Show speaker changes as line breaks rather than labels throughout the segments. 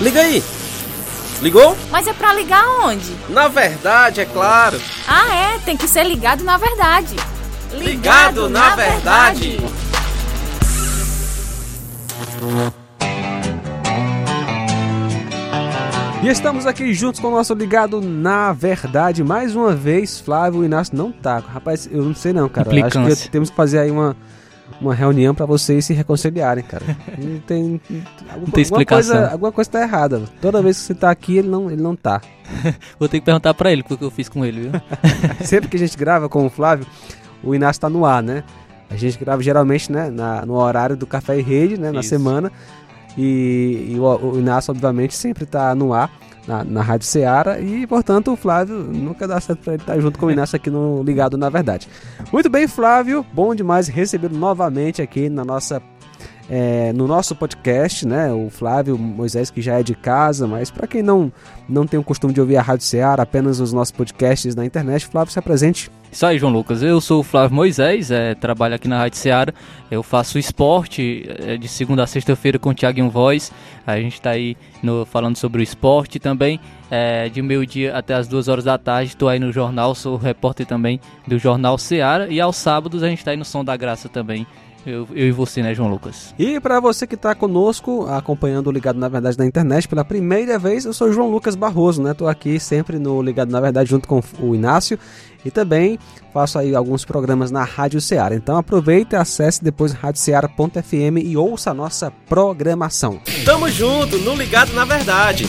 Liga aí! Ligou?
Mas é pra ligar onde?
Na verdade, é claro.
Ah, é, tem que ser ligado na verdade.
Ligado, ligado na, na, verdade. verdade.
E estamos aqui juntos com o nosso ligado na verdade. Mais uma vez, Flávio Inácio não tá. Rapaz, eu não sei não, cara. Acho que temos que fazer aí uma, uma reunião para vocês se reconciliarem, cara. Não tem,
não tem explicação.
Coisa, alguma coisa tá errada. Toda vez que você tá aqui, ele não, ele não tá.
Vou ter que perguntar para ele o que eu fiz com ele, viu?
Sempre que a gente grava com o Flávio, o Inácio tá no ar, né? A gente grava geralmente, né, na, no horário do Café e Rede, né, Isso. na semana. E, e o, o, Inácio, obviamente, sempre está no ar, na, na Rádio Ceará. E, portanto, o Flávio nunca dá certo para ele estar tá junto com o Inácio aqui no Ligado na Verdade. Muito bem, Flávio. Bom demais recebê-lo novamente aqui na nossa é, no nosso podcast, né? O Flávio Moisés, que já é de casa, mas para quem não, não tem o costume de ouvir a Rádio Ceará, apenas os nossos podcasts na internet, Flávio, se apresente.
Isso aí, João Lucas. Eu sou o Flávio Moisés, é, trabalho aqui na Rádio Ceará. Eu faço esporte é, de segunda a sexta-feira com o Thiago Voz. A gente está aí no, falando sobre o esporte também. É, de meio-dia até as duas horas da tarde, estou aí no jornal, sou repórter também do Jornal Ceará. E aos sábados a gente está aí no Som da Graça também, eu, eu, e você, né, João Lucas?
E para você que está conosco, acompanhando o Ligado na Verdade na internet pela primeira vez, eu sou João Lucas Barroso, né? Tô aqui sempre no Ligado na Verdade junto com o Inácio e também faço aí alguns programas na Rádio Ceará. Então aproveite, acesse depois radioceara.fm e ouça a nossa programação.
Tamo junto no Ligado na Verdade.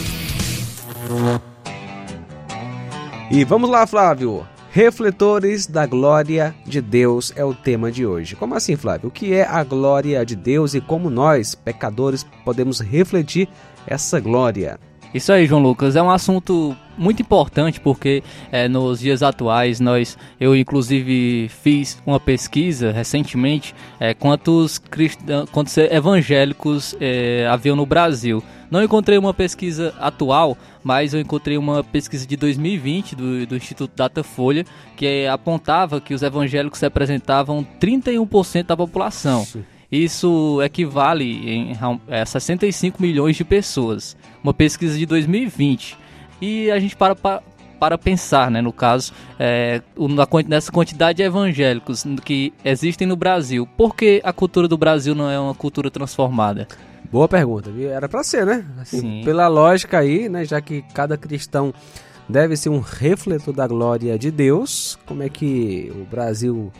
E vamos lá, Flávio. Refletores da glória de Deus é o tema de hoje. Como assim, Flávio? O que é a glória de Deus e como nós, pecadores, podemos refletir essa glória?
Isso aí, João Lucas, é um assunto muito importante porque é, nos dias atuais nós, eu inclusive fiz uma pesquisa recentemente é, quantos, cristãos, quantos evangélicos é, haviam no Brasil. Não encontrei uma pesquisa atual, mas eu encontrei uma pesquisa de 2020 do, do Instituto Datafolha que apontava que os evangélicos representavam 31% da população. Sim. Isso equivale em, a 65 milhões de pessoas. Uma pesquisa de 2020. E a gente para, para, para pensar, né, no caso, é, nessa quantidade de evangélicos que existem no Brasil. Por que a cultura do Brasil não é uma cultura transformada?
Boa pergunta. Era para ser, né? Assim, pela lógica aí, né, já que cada cristão deve ser um refletor da glória de Deus, como é que o Brasil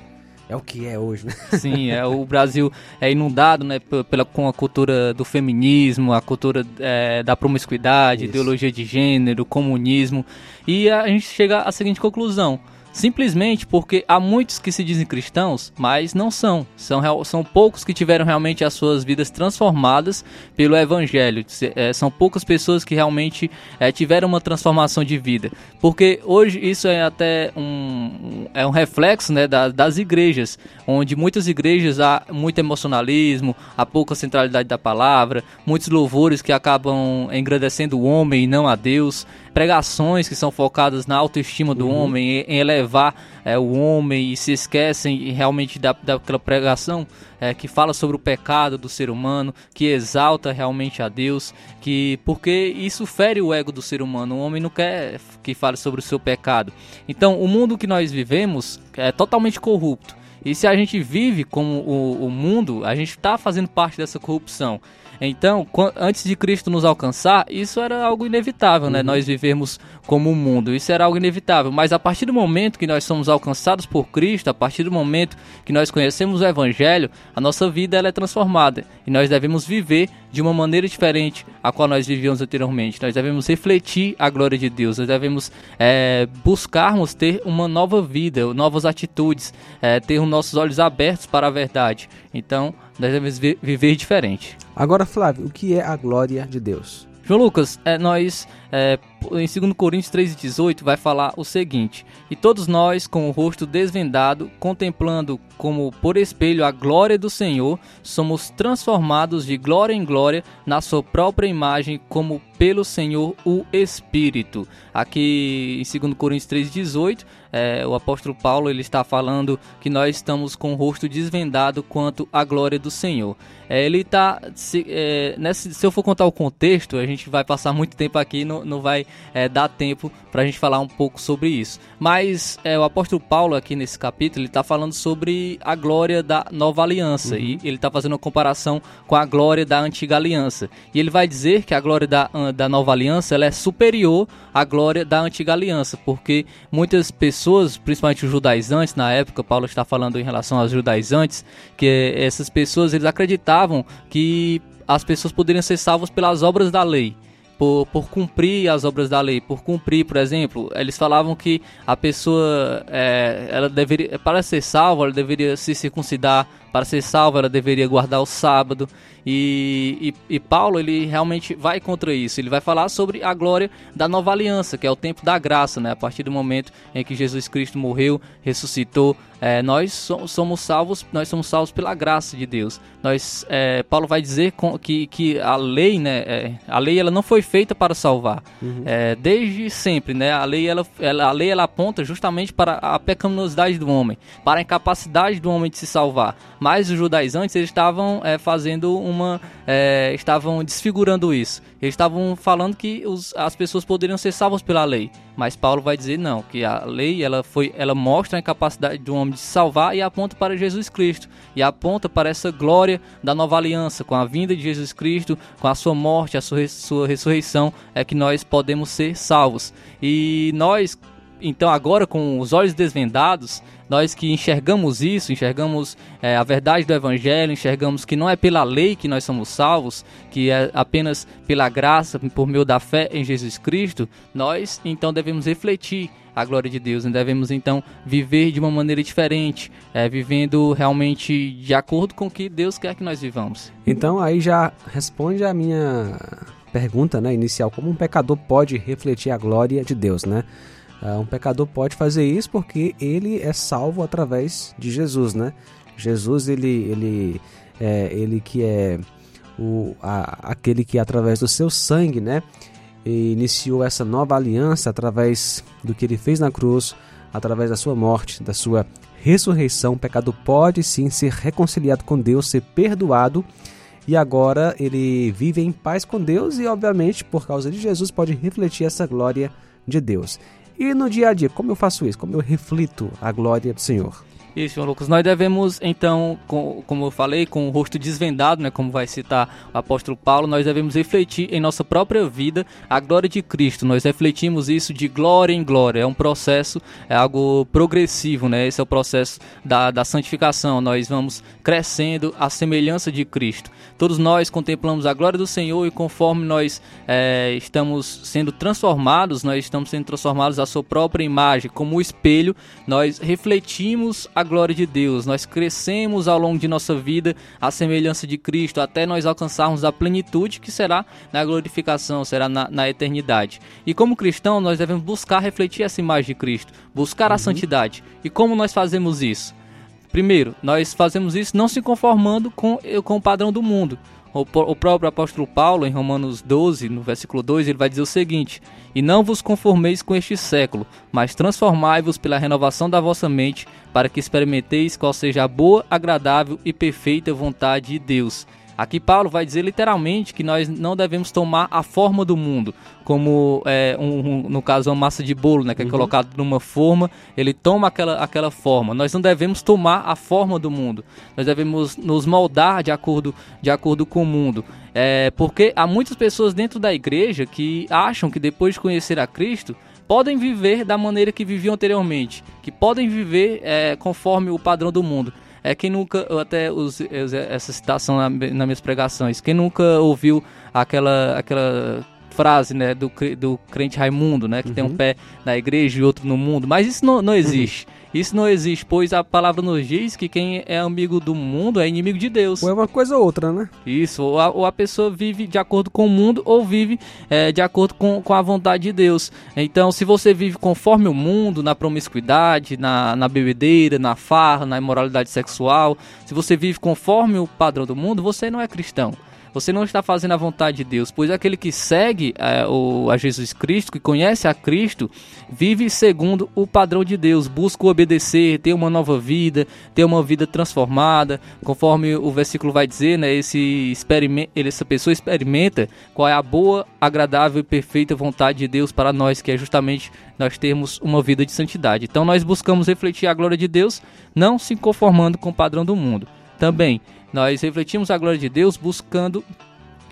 é o que é hoje, né?
Sim, é, o Brasil é inundado né, pela, com a cultura do feminismo, a cultura é, da promiscuidade, Isso. ideologia de gênero, comunismo. E a gente chega à seguinte conclusão simplesmente porque há muitos que se dizem cristãos, mas não são. São, são poucos que tiveram realmente as suas vidas transformadas pelo Evangelho. É, são poucas pessoas que realmente é, tiveram uma transformação de vida. Porque hoje isso é até um, é um reflexo né, da, das igrejas, onde muitas igrejas há muito emocionalismo, há pouca centralidade da palavra, muitos louvores que acabam engrandecendo o homem e não a Deus pregações que são focadas na autoestima do uhum. homem, em, elevar é, o homem e se esquecem realmente da, daquela pregação é, que fala sobre o pecado do ser humano, que exalta realmente a Deus, que porque isso fere o ego do ser humano. O homem não quer que fale sobre o seu pecado. Então, o mundo que nós vivemos é totalmente corrupto. E se a gente vive como o, o mundo, a gente está fazendo parte dessa corrupção. Então, antes de Cristo nos alcançar, isso era algo inevitável, né? Uhum. Nós vivemos como o mundo, isso era algo inevitável. Mas a partir do momento que nós somos alcançados por Cristo, a partir do momento que nós conhecemos o Evangelho, a nossa vida ela é transformada e nós devemos viver de uma maneira diferente a qual nós vivíamos anteriormente. Nós devemos refletir a glória de Deus, nós devemos é, buscarmos ter uma nova vida, novas atitudes, é, ter os nossos olhos abertos para a verdade. Então, nós devemos viver diferente.
Agora, Flávio, o que é a glória de Deus?
João Lucas, é, nós é, em 2 Coríntios 3,18 vai falar o seguinte: E todos nós, com o rosto desvendado, contemplando como por espelho a glória do Senhor, somos transformados de glória em glória na sua própria imagem, como pelo Senhor o Espírito. Aqui em 2 Coríntios 3,18, é, o apóstolo Paulo ele está falando que nós estamos com o rosto desvendado quanto à glória do Senhor. É, ele está. Se, é, se eu for contar o contexto, a gente vai passar muito tempo aqui não, não vai é, dar tempo para a gente falar um pouco sobre isso. Mas é, o apóstolo Paulo, aqui nesse capítulo, ele está falando sobre a glória da nova aliança. Uhum. E ele está fazendo uma comparação com a glória da antiga aliança. E ele vai dizer que a glória da, da nova aliança ela é superior à glória da antiga aliança, porque muitas pessoas, principalmente os judaizantes, na época, Paulo está falando em relação aos judaizantes, que essas pessoas eles acreditavam que as pessoas poderiam ser salvas pelas obras da lei por, por cumprir as obras da lei, por cumprir, por exemplo, eles falavam que a pessoa, é, ela deveria, para ser salva, ela deveria se circuncidar, para ser salva, ela deveria guardar o sábado. E, e, e, Paulo ele realmente vai contra isso. Ele vai falar sobre a glória da nova aliança, que é o tempo da graça, né? A partir do momento em que Jesus Cristo morreu, ressuscitou, é, nós so, somos salvos, nós somos salvos pela graça de Deus. Nós, é, Paulo vai dizer que, que a lei, né? É, a lei ela não foi feita para salvar. Uhum. É, desde sempre, né? A lei ela, ela, a lei ela aponta justamente para a pecaminosidade do homem, para a incapacidade do homem de se salvar. Mas os judaizantes eles estavam é, fazendo um uma. É, estavam desfigurando isso. Eles estavam falando que os, as pessoas poderiam ser salvas pela lei. Mas Paulo vai dizer não, que a lei ela foi, ela mostra a incapacidade do homem de salvar e aponta para Jesus Cristo e aponta para essa glória da nova aliança com a vinda de Jesus Cristo, com a sua morte, a sua, sua ressurreição é que nós podemos ser salvos. E nós então agora com os olhos desvendados, nós que enxergamos isso, enxergamos é, a verdade do Evangelho, enxergamos que não é pela lei que nós somos salvos, que é apenas pela graça, por meio da fé em Jesus Cristo, nós então devemos refletir a glória de Deus, devemos então viver de uma maneira diferente, é, vivendo realmente de acordo com o que Deus quer que nós vivamos.
Então aí já responde a minha pergunta né, inicial, como um pecador pode refletir a glória de Deus, né? Uh, um pecador pode fazer isso porque ele é salvo através de Jesus, né? Jesus, ele, ele, é, ele que é o, a, aquele que através do seu sangue, né? Iniciou essa nova aliança através do que ele fez na cruz, através da sua morte, da sua ressurreição. O pecador pode sim ser reconciliado com Deus, ser perdoado e agora ele vive em paz com Deus e, obviamente, por causa de Jesus, pode refletir essa glória de Deus. E no dia a dia, como eu faço isso? Como eu reflito a glória do Senhor?
Isso, João Lucas. Nós devemos, então, com, como eu falei, com o rosto desvendado, né, como vai citar o apóstolo Paulo, nós devemos refletir em nossa própria vida a glória de Cristo. Nós refletimos isso de glória em glória. É um processo, é algo progressivo, né? Esse é o processo da, da santificação. Nós vamos crescendo à semelhança de Cristo. Todos nós contemplamos a glória do Senhor e conforme nós é, estamos sendo transformados, nós estamos sendo transformados à sua própria imagem, como o espelho, nós refletimos a glória de Deus. Nós crescemos ao longo de nossa vida à semelhança de Cristo, até nós alcançarmos a plenitude que será na glorificação, será na, na eternidade. E como cristão, nós devemos buscar refletir essa imagem de Cristo, buscar a uhum. santidade. E como nós fazemos isso? Primeiro, nós fazemos isso não se conformando com, com o padrão do mundo. O, o próprio apóstolo Paulo, em Romanos 12, no versículo 2, ele vai dizer o seguinte: E não vos conformeis com este século, mas transformai-vos pela renovação da vossa mente, para que experimenteis qual seja a boa, agradável e perfeita vontade de Deus. Aqui Paulo vai dizer literalmente que nós não devemos tomar a forma do mundo, como é, um, um, no caso uma massa de bolo, né, que é uhum. colocado numa forma, ele toma aquela, aquela forma. Nós não devemos tomar a forma do mundo. Nós devemos nos moldar de acordo, de acordo com o mundo. É, porque há muitas pessoas dentro da igreja que acham que depois de conhecer a Cristo podem viver da maneira que viviam anteriormente, que podem viver é, conforme o padrão do mundo. É quem nunca, eu até usei essa citação na, nas minhas pregações, quem nunca ouviu aquela, aquela frase, né, do, do crente Raimundo, né, que uhum. tem um uhum. pé na igreja e outro no mundo, mas isso não, não existe. Uhum. Isso não existe, pois a palavra nos diz que quem é amigo do mundo é inimigo de Deus.
Ou é uma coisa ou outra, né?
Isso, ou a, ou a pessoa vive de acordo com o mundo ou vive é, de acordo com, com a vontade de Deus. Então, se você vive conforme o mundo, na promiscuidade, na, na bebedeira, na farra, na imoralidade sexual, se você vive conforme o padrão do mundo, você não é cristão você não está fazendo a vontade de Deus, pois aquele que segue é, o, a Jesus Cristo, que conhece a Cristo, vive segundo o padrão de Deus, busca obedecer, ter uma nova vida, ter uma vida transformada, conforme o versículo vai dizer, né? Esse essa pessoa experimenta qual é a boa, agradável e perfeita vontade de Deus para nós, que é justamente nós termos uma vida de santidade. Então nós buscamos refletir a glória de Deus, não se conformando com o padrão do mundo. Também nós refletimos a glória de Deus buscando,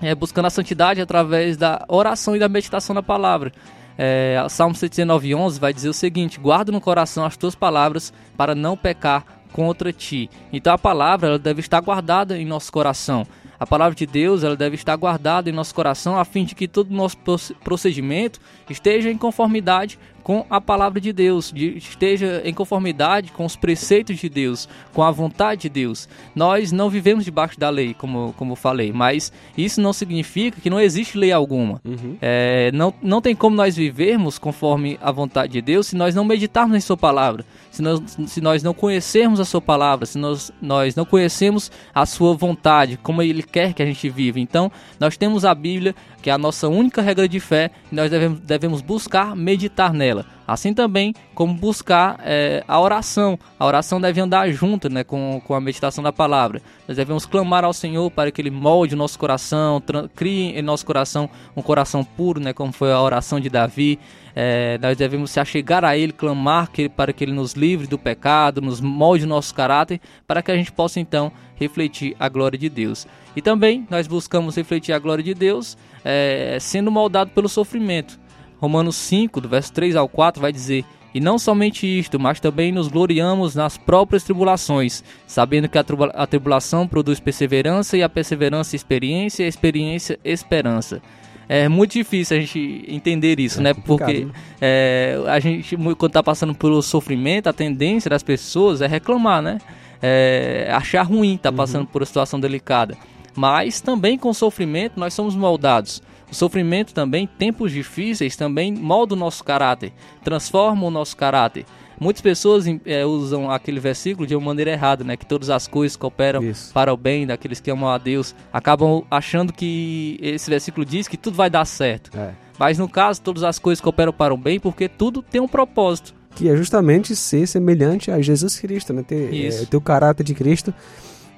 é, buscando a santidade através da oração e da meditação na palavra. É, Salmo 119, 11 vai dizer o seguinte: Guarda no coração as tuas palavras para não pecar contra ti. Então a palavra ela deve estar guardada em nosso coração. A palavra de Deus ela deve estar guardada em nosso coração a fim de que todo o nosso procedimento esteja em conformidade com a palavra de Deus, de, esteja em conformidade com os preceitos de Deus, com a vontade de Deus. Nós não vivemos debaixo da lei, como, como falei, mas isso não significa que não existe lei alguma. Uhum. É, não, não tem como nós vivermos conforme a vontade de Deus se nós não meditarmos em Sua palavra, se nós, se nós não conhecermos a Sua palavra, se nós, nós não conhecemos a Sua vontade, como Ele quer que a gente viva. Então, nós temos a Bíblia, que é a nossa única regra de fé, e nós devemos, devemos buscar meditar nela. Assim também como buscar é, a oração. A oração deve andar junto né, com, com a meditação da palavra. Nós devemos clamar ao Senhor para que Ele molde o nosso coração, crie em nosso coração um coração puro, né, como foi a oração de Davi. É, nós devemos se achegar a Ele, clamar que, para que Ele nos livre do pecado, nos molde o nosso caráter, para que a gente possa então refletir a glória de Deus. E também nós buscamos refletir a glória de Deus é, sendo moldado pelo sofrimento. Romanos 5, do verso 3 ao 4, vai dizer: E não somente isto, mas também nos gloriamos nas próprias tribulações, sabendo que a, tribulação produz perseverança, e a perseverança, experiência, e a experiência, esperança. É muito difícil a gente entender isso, é né? Porque né? É, a gente, quando está passando pelo sofrimento, a tendência das pessoas é reclamar, né? É, achar ruim estar tá passando uhum. por uma situação delicada. Mas também com sofrimento nós somos moldados. O sofrimento também, tempos difíceis, também molda o nosso caráter, transforma o nosso caráter. Muitas pessoas é, usam aquele versículo de uma maneira errada, né? Que todas as coisas cooperam Isso. para o bem daqueles que amam a Deus. Acabam achando que esse versículo diz que tudo vai dar certo. É. Mas no caso, todas as coisas cooperam para o bem porque tudo tem um propósito.
Que é justamente ser semelhante a Jesus Cristo, né? Ter, é, ter o caráter de Cristo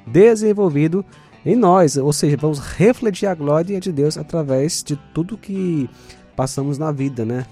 desenvolvido em nós, ou seja, vamos refletir a glória de Deus através de tudo que passamos na vida, né?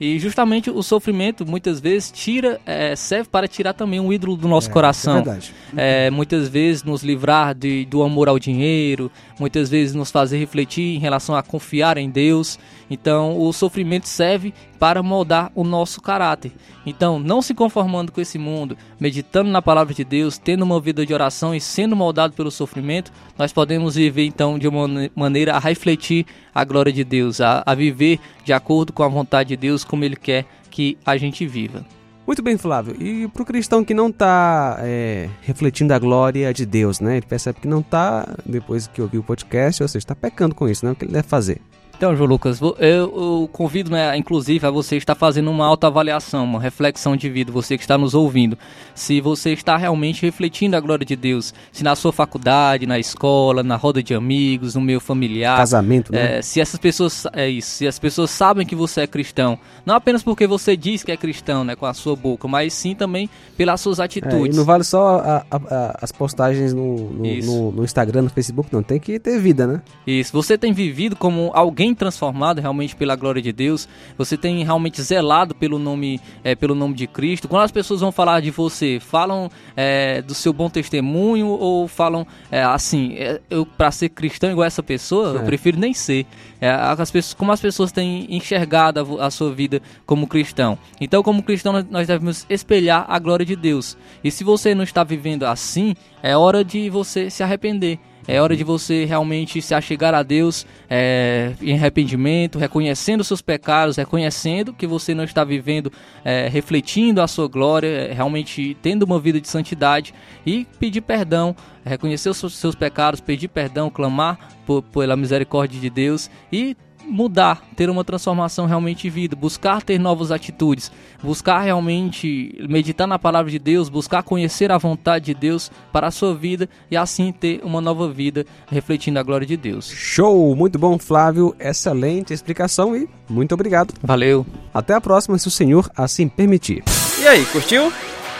E justamente o sofrimento muitas vezes tira, é, serve para tirar também um ídolo do nosso é, coração. É verdade. É, muitas vezes nos livrar de, do amor ao dinheiro, muitas vezes nos fazer refletir em relação a confiar em Deus. Então, o sofrimento serve para moldar o nosso caráter. Então, não se conformando com esse mundo, meditando na palavra de Deus, tendo uma vida de oração e sendo moldado pelo sofrimento, nós podemos viver então de uma maneira a refletir a glória de Deus, a, a viver de acordo com a vontade de Deus, como Ele quer que a gente viva.
Muito bem, Flávio. E para o cristão que não está é, refletindo a glória de Deus, né? Ele percebe que não está, depois que ouviu o podcast, ou seja, está pecando com isso, né? O que ele deve fazer?
Então, João Lucas, eu, eu convido, né, inclusive, a você estar fazendo uma autoavaliação, uma reflexão de vida, você que está nos ouvindo. Se você está realmente refletindo a glória de Deus, se na sua faculdade, na escola, na roda de amigos, no meio familiar.
Casamento, né?
É, se essas pessoas. É isso, se as pessoas sabem que você é cristão, não apenas porque você diz que é cristão, né, com a sua boca, mas sim também pelas suas atitudes.
É, não vale só a, a, a, as postagens no no, no, no Instagram, no Facebook, não. Tem que ter vida, né?
Isso. Você tem vivido como alguém transformado realmente pela glória de Deus, você tem realmente zelado pelo nome, é, pelo nome de Cristo. Quando as pessoas vão falar de você, falam é, do seu bom testemunho ou falam é, assim, é, eu para ser cristão igual essa pessoa, eu é. prefiro nem ser. É, as pessoas, como as pessoas têm enxergado a, a, sua vida como cristão. Então, como cristão, nós devemos espelhar a glória de Deus. E se você não está vivendo assim, é hora de você se arrepender É hora de você realmente se achegar a Deus é, em arrependimento, reconhecendo seus pecados, reconhecendo que você não está vivendo, é, refletindo a sua glória, realmente tendo uma vida de santidade e pedir perdão, reconhecer os seus pecados, pedir perdão, clamar por, pela misericórdia de Deus e mudar, ter uma transformação realmente de vida, buscar ter novas atitudes, buscar realmente meditar na palavra de Deus, buscar conhecer a vontade de Deus para a sua vida e assim ter uma nova vida refletindo a glória de Deus.
Show! Muito bom, Flávio. Excelente explicação e muito obrigado.
Valeu.
Até a próxima, se o Senhor assim permitir.
E aí, curtiu?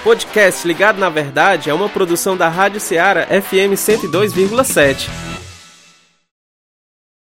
Podcast Ligado na Verdade é uma produção da Rádio Ceará FM 102,7.